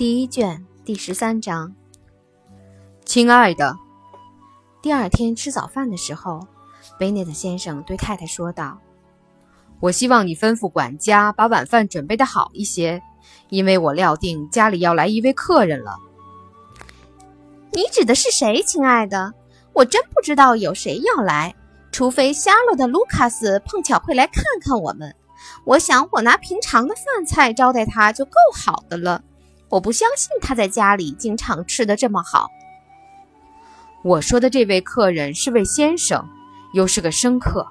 第一卷第十三章。亲爱的，第二天吃早饭的时候，贝内特先生对太太说道：“我希望你吩咐管家把晚饭准备的好一些，因为我料定家里要来一位客人了。”你指的是谁，亲爱的？我真不知道有谁要来，除非夏洛的卢卡斯碰巧会来看看我们。我想，我拿平常的饭菜招待他就够好的了。我不相信他在家里经常吃的这么好。我说的这位客人是位先生，又是个生客。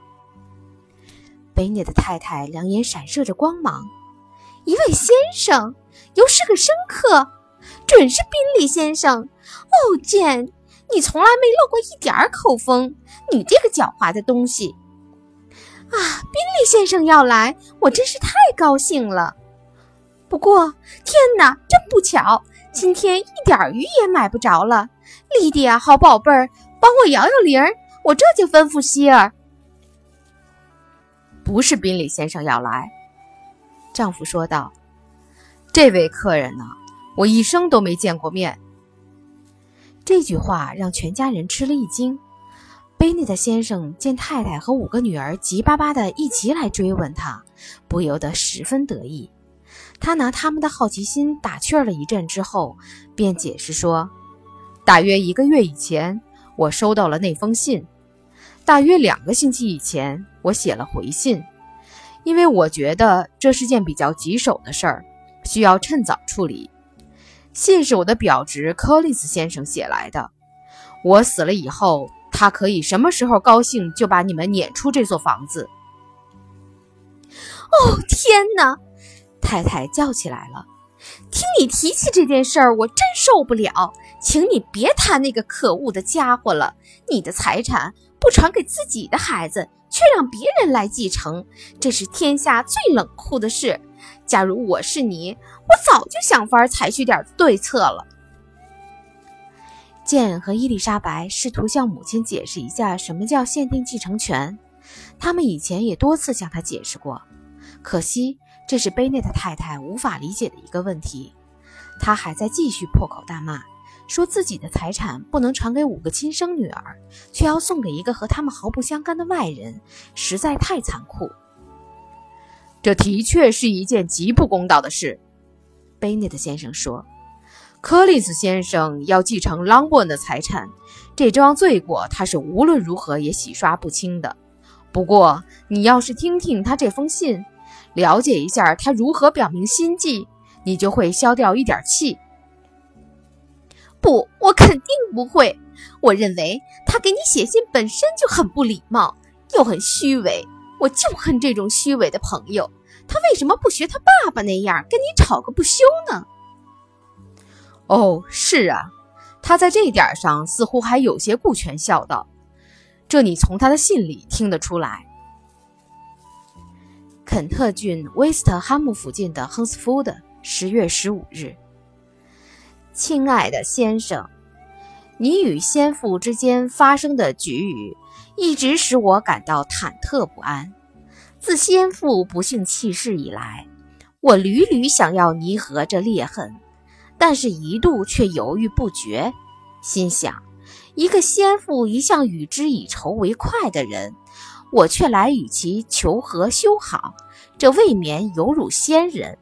贝涅的太太两眼闪射着光芒。一位先生，又是个生客，准是宾利先生。哦，简，你从来没露过一点儿口风，你这个狡猾的东西。啊，宾利先生要来，我真是太高兴了。不过，天哪，不巧，今天一点鱼也买不着了。莉迪亚，好宝贝儿，帮我摇摇铃儿，我这就吩咐希尔。不是宾利先生要来，丈夫说道。这位客人呢，我一生都没见过面。这句话让全家人吃了一惊。贝内特先生见太太和五个女儿急巴巴的一起来追问他，不由得十分得意。他拿他们的好奇心打趣了一阵之后，便解释说：“大约一个月以前，我收到了那封信；大约两个星期以前，我写了回信，因为我觉得这是件比较棘手的事儿，需要趁早处理。信是我的表侄柯利斯先生写来的。我死了以后。”他可以什么时候高兴就把你们撵出这座房子。哦天哪！太太叫起来了。听你提起这件事儿，我真受不了。请你别谈那个可恶的家伙了。你的财产不传给自己的孩子，却让别人来继承，这是天下最冷酷的事。假如我是你，我早就想法采取点对策了。简和伊丽莎白试图向母亲解释一下什么叫限定继承权，他们以前也多次向她解释过，可惜这是贝内特太太无法理解的一个问题。她还在继续破口大骂，说自己的财产不能传给五个亲生女儿，却要送给一个和他们毫不相干的外人，实在太残酷。这的确是一件极不公道的事，贝内特先生说。柯林斯先生要继承朗伯恩的财产，这桩罪过他是无论如何也洗刷不清的。不过，你要是听听他这封信，了解一下他如何表明心迹，你就会消掉一点气。不，我肯定不会。我认为他给你写信本身就很不礼貌，又很虚伪。我就恨这种虚伪的朋友。他为什么不学他爸爸那样跟你吵个不休呢？哦，是啊，他在这点上似乎还有些顾全孝道，这你从他的信里听得出来。肯特郡威斯特哈姆附近的亨斯福德，十月十五日。亲爱的先生，你与先父之间发生的局域，一直使我感到忐忑不安。自先父不幸去世以来，我屡屡想要弥合这裂痕。但是，一度却犹豫不决，心想：一个先父一向与之以仇为快的人，我却来与其求和修好，这未免有辱先人。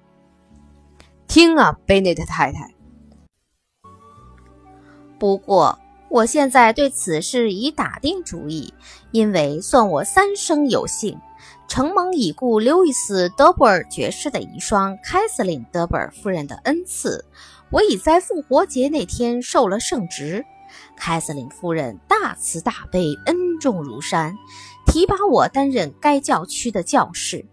听啊，贝内特太太。不过，我现在对此事已打定主意，因为算我三生有幸，承蒙已故刘易斯·德布尔爵士的遗孀凯瑟琳·德布尔夫人的恩赐。我已在复活节那天受了圣职，凯瑟琳夫人大慈大悲，恩重如山，提拔我担任该教区的教士。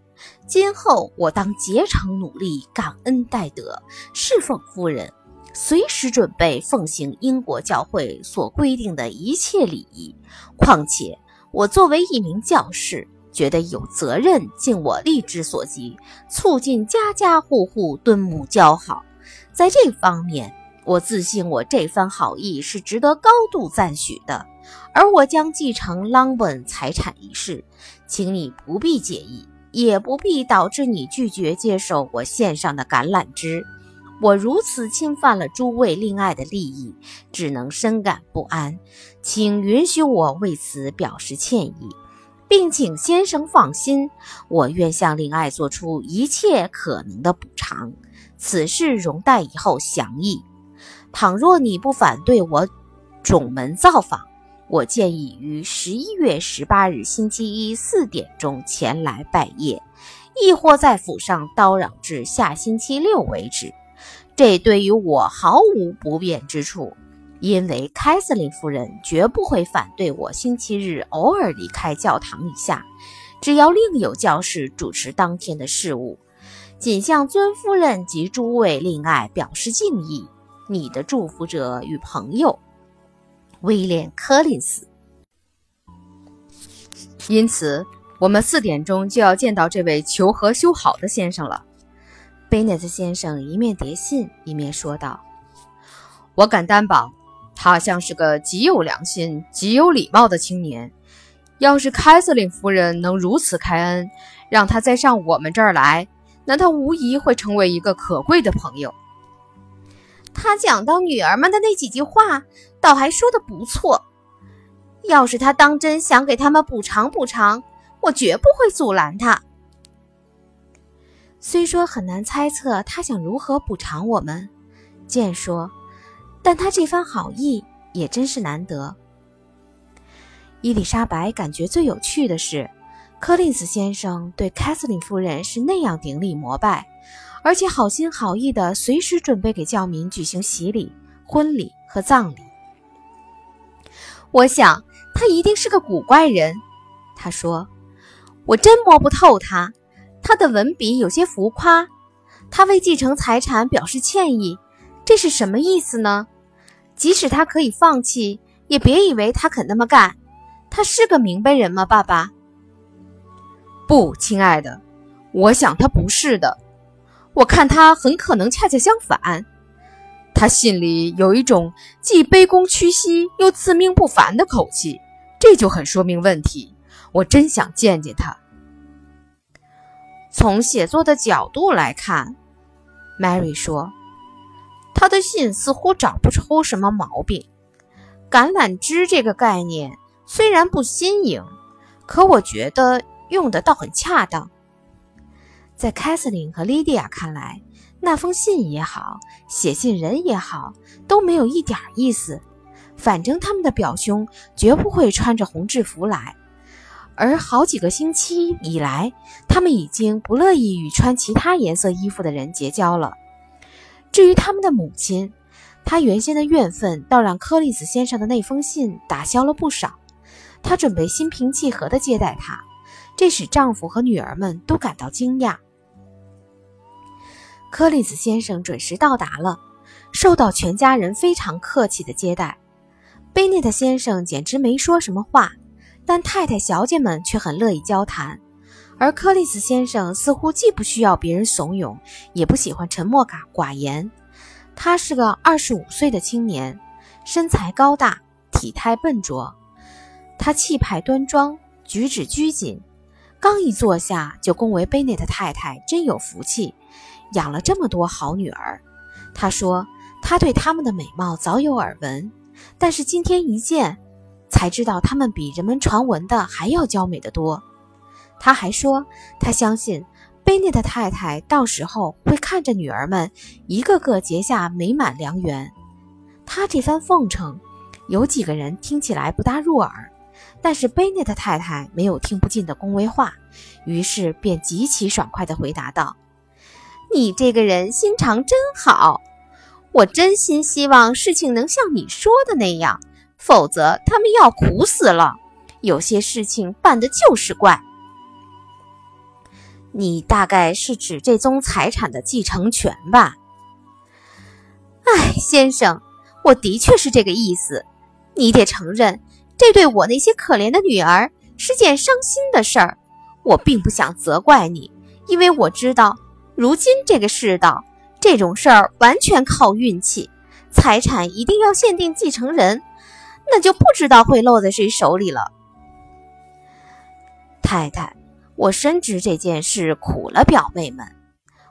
今后我当竭诚努力，感恩戴德，侍奉夫人，随时准备奉行英国教会所规定的一切礼仪。况且我作为一名教士，觉得有责任尽我力之所及，促进家家户户敦睦交好。在这方面，我自信我这番好意是值得高度赞许的。而我将继承 longbon 财产一事，请你不必介意，也不必导致你拒绝接受我献上的橄榄枝。我如此侵犯了诸位令爱的利益，只能深感不安，请允许我为此表示歉意，并请先生放心，我愿向令爱做出一切可能的补偿。此事容待以后详议。倘若你不反对我种门造访，我建议于十一月十八日星期一四点钟前来拜谒，亦或在府上叨扰至下星期六为止。这对于我毫无不便之处，因为凯瑟琳夫人绝不会反对我星期日偶尔离开教堂一下，只要另有教士主持当天的事务。仅向尊夫人及诸位令爱表示敬意。你的祝福者与朋友，威廉·柯林斯。因此，我们四点钟就要见到这位求和修好的先生了。贝内特先生一面叠信，一面说道：“我敢担保，他像是个极有良心、极有礼貌的青年。要是凯瑟琳夫人能如此开恩，让他再上我们这儿来，那他无疑会成为一个可贵的朋友。他讲到女儿们的那几句话，倒还说得不错。要是他当真想给他们补偿补偿，我绝不会阻拦他。”虽说很难猜测他想如何补偿我们，剑说，但他这番好意也真是难得。伊丽莎白感觉最有趣的是，柯林斯先生对凯瑟琳夫人是那样顶礼膜拜，而且好心好意的随时准备给教民举行洗礼、婚礼和葬礼。我想他一定是个古怪人，他说，我真摸不透他。他的文笔有些浮夸，他为继承财产表示歉意，这是什么意思呢？即使他可以放弃，也别以为他肯那么干。他是个明白人吗，爸爸？不，亲爱的，我想他不是的。我看他很可能恰恰相反，他心里有一种既卑躬屈膝又自命不凡的口气，这就很说明问题。我真想见见他。从写作的角度来看，Mary 说，他的信似乎找不出什么毛病。橄榄枝这个概念虽然不新颖，可我觉得用的倒很恰当。在凯瑟琳和莉迪亚看来，那封信也好，写信人也好，都没有一点意思。反正他们的表兄绝不会穿着红制服来。而好几个星期以来，他们已经不乐意与穿其他颜色衣服的人结交了。至于他们的母亲，她原先的怨愤倒让柯利斯先生的那封信打消了不少。她准备心平气和地接待他，这使丈夫和女儿们都感到惊讶。柯利斯先生准时到达了，受到全家人非常客气的接待。贝内特先生简直没说什么话。但太太、小姐们却很乐意交谈，而克里斯先生似乎既不需要别人怂恿，也不喜欢沉默寡寡言。他是个二十五岁的青年，身材高大，体态笨拙。他气派端庄，举止拘谨。刚一坐下，就恭维贝内特太太真有福气，养了这么多好女儿。他说他对他们的美貌早有耳闻，但是今天一见。才知道她们比人们传闻的还要娇美的多。他还说，他相信贝内的太太到时候会看着女儿们一个个结下美满良缘。他这番奉承，有几个人听起来不大入耳，但是贝内的太太没有听不进的恭维话，于是便极其爽快地回答道：“你这个人心肠真好，我真心希望事情能像你说的那样。”否则他们要苦死了。有些事情办的就是怪。你大概是指这宗财产的继承权吧？哎，先生，我的确是这个意思。你得承认，这对我那些可怜的女儿是件伤心的事儿。我并不想责怪你，因为我知道，如今这个世道，这种事儿完全靠运气。财产一定要限定继承人。那就不知道会落在谁手里了，太太。我深知这件事苦了表妹们，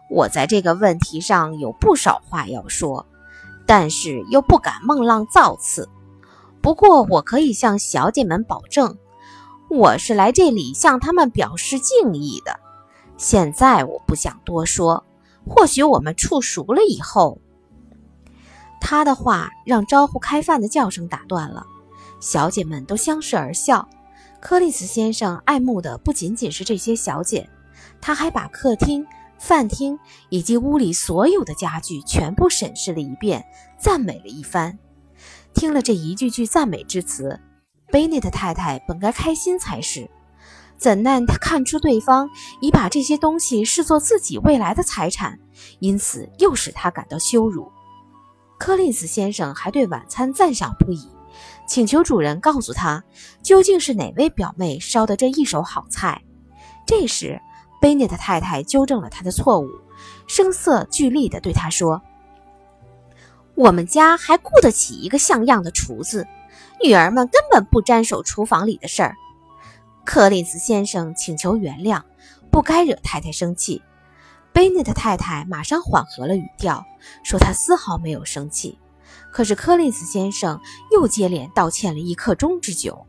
我在这个问题上有不少话要说，但是又不敢孟浪造次。不过，我可以向小姐们保证，我是来这里向他们表示敬意的。现在我不想多说，或许我们处熟了以后。他的话让招呼开饭的叫声打断了，小姐们都相视而笑。柯利斯先生爱慕的不仅仅是这些小姐，他还把客厅、饭厅以及屋里所有的家具全部审视了一遍，赞美了一番。听了这一句句赞美之词，贝内特太太本该开心才是，怎奈他看出对方已把这些东西视作自己未来的财产，因此又使他感到羞辱。柯林斯先生还对晚餐赞赏不已，请求主人告诉他究竟是哪位表妹烧的这一手好菜。这时，贝内特太太纠正了他的错误，声色俱厉地对他说。我们家还雇得起一个像样的厨子，女儿们根本不沾手厨房里的事儿。柯林斯先生请求原谅不该惹太太生气。贝内特太太马上缓和了语调说他丝毫没有生气。可是柯林斯先生又接连道歉了一刻钟之久。